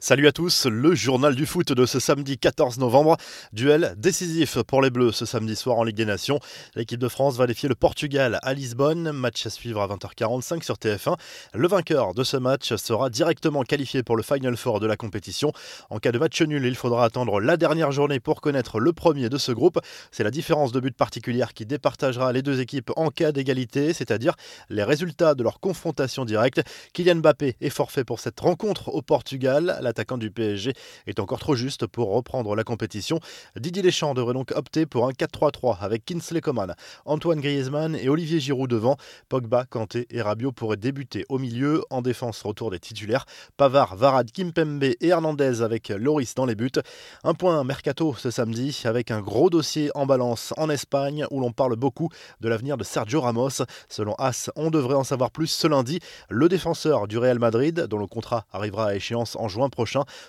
Salut à tous, le journal du foot de ce samedi 14 novembre. Duel décisif pour les Bleus ce samedi soir en Ligue des Nations. L'équipe de France va défier le Portugal à Lisbonne. Match à suivre à 20h45 sur TF1. Le vainqueur de ce match sera directement qualifié pour le Final Four de la compétition. En cas de match nul, il faudra attendre la dernière journée pour connaître le premier de ce groupe. C'est la différence de but particulière qui départagera les deux équipes en cas d'égalité, c'est-à-dire les résultats de leur confrontation directe. Kylian Mbappé est forfait pour cette rencontre au Portugal l'attaquant du PSG est encore trop juste pour reprendre la compétition. Didier Deschamps devrait donc opter pour un 4-3-3 avec Kinsley Coman, Antoine Griezmann et Olivier Giroud devant. Pogba, Kanté et Rabiot pourraient débuter au milieu. En défense, retour des titulaires. Pavard, Varad, Kimpembe et Hernandez avec Loris dans les buts. Un point mercato ce samedi avec un gros dossier en balance en Espagne où l'on parle beaucoup de l'avenir de Sergio Ramos. Selon As, on devrait en savoir plus ce lundi. Le défenseur du Real Madrid, dont le contrat arrivera à échéance en juin prochain,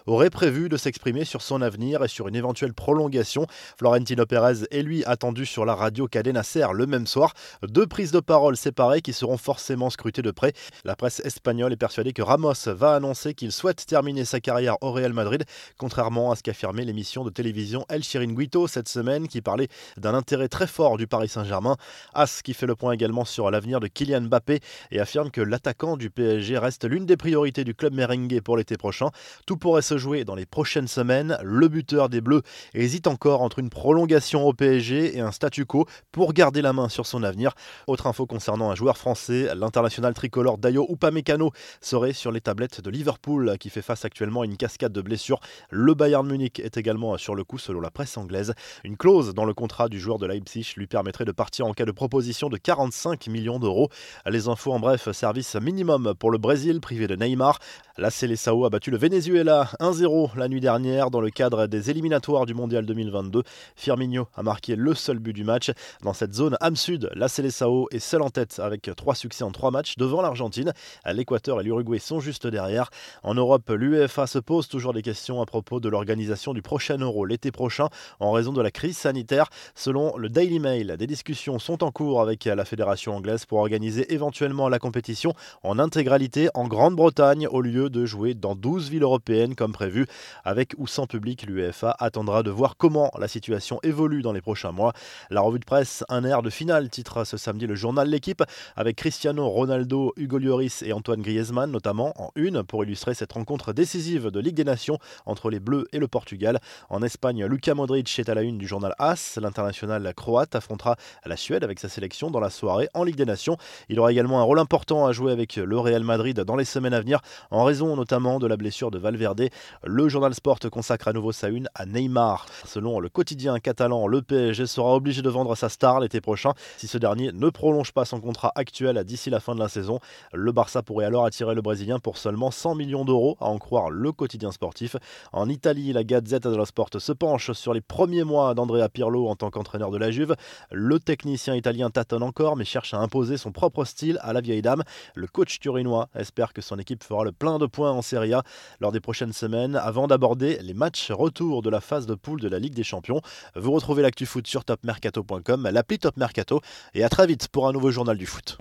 aurait prévu de s'exprimer sur son avenir et sur une éventuelle prolongation. Florentino Pérez est lui attendu sur la radio Cadena Ser le même soir. Deux prises de parole séparées qui seront forcément scrutées de près. La presse espagnole est persuadée que Ramos va annoncer qu'il souhaite terminer sa carrière au Real Madrid, contrairement à ce qu'affirmait l'émission de télévision El Chiringuito cette semaine qui parlait d'un intérêt très fort du Paris Saint-Germain. As qui fait le point également sur l'avenir de Kylian Mbappé et affirme que l'attaquant du PSG reste l'une des priorités du club merengue pour l'été prochain. Tout pourrait se jouer dans les prochaines semaines. Le buteur des Bleus hésite encore entre une prolongation au PSG et un statu quo pour garder la main sur son avenir. Autre info concernant un joueur français, l'international tricolore Dayo Upamecano serait sur les tablettes de Liverpool qui fait face actuellement à une cascade de blessures. Le Bayern Munich est également sur le coup selon la presse anglaise. Une clause dans le contrat du joueur de Leipzig lui permettrait de partir en cas de proposition de 45 millions d'euros. Les infos en bref, service minimum pour le Brésil privé de Neymar. La Seleção a battu le Venezuela 1-0 la nuit dernière dans le cadre des éliminatoires du Mondial 2022. Firmino a marqué le seul but du match. Dans cette zone âme sud, la Seleção est seule en tête avec trois succès en trois matchs devant l'Argentine. L'Équateur et l'Uruguay sont juste derrière. En Europe, l'UEFA se pose toujours des questions à propos de l'organisation du prochain Euro l'été prochain en raison de la crise sanitaire. Selon le Daily Mail, des discussions sont en cours avec la fédération anglaise pour organiser éventuellement la compétition en intégralité en Grande-Bretagne au lieu de jouer dans 12 villes européennes comme prévu. Avec ou sans public, l'UEFA attendra de voir comment la situation évolue dans les prochains mois. La revue de presse, un air de finale, titre ce samedi le journal L'équipe, avec Cristiano Ronaldo, Hugo Lloris et Antoine Griezmann notamment en une pour illustrer cette rencontre décisive de Ligue des Nations entre les Bleus et le Portugal. En Espagne, Luka Modric est à la une du journal AS. L'international croate affrontera la Suède avec sa sélection dans la soirée en Ligue des Nations. Il aura également un rôle important à jouer avec le Real Madrid dans les semaines à venir, en raison notamment de la blessure de Valverde. Le journal Sport consacre à nouveau sa une à Neymar. Selon le quotidien catalan, le PSG sera obligé de vendre sa star l'été prochain si ce dernier ne prolonge pas son contrat actuel d'ici la fin de la saison. Le Barça pourrait alors attirer le Brésilien pour seulement 100 millions d'euros, à en croire le quotidien sportif. En Italie, la Gazzetta dello Sport se penche sur les premiers mois d'Andrea Pirlo en tant qu'entraîneur de la Juve. Le technicien italien tâtonne encore, mais cherche à imposer son propre style à la vieille dame. Le coach turinois espère que son équipe fera le plein de points en Serie A lors prochaines semaines avant d'aborder les matchs retour de la phase de poule de la Ligue des Champions. Vous retrouvez l'actu foot sur topmercato.com, l'appli Top Mercato et à très vite pour un nouveau journal du foot.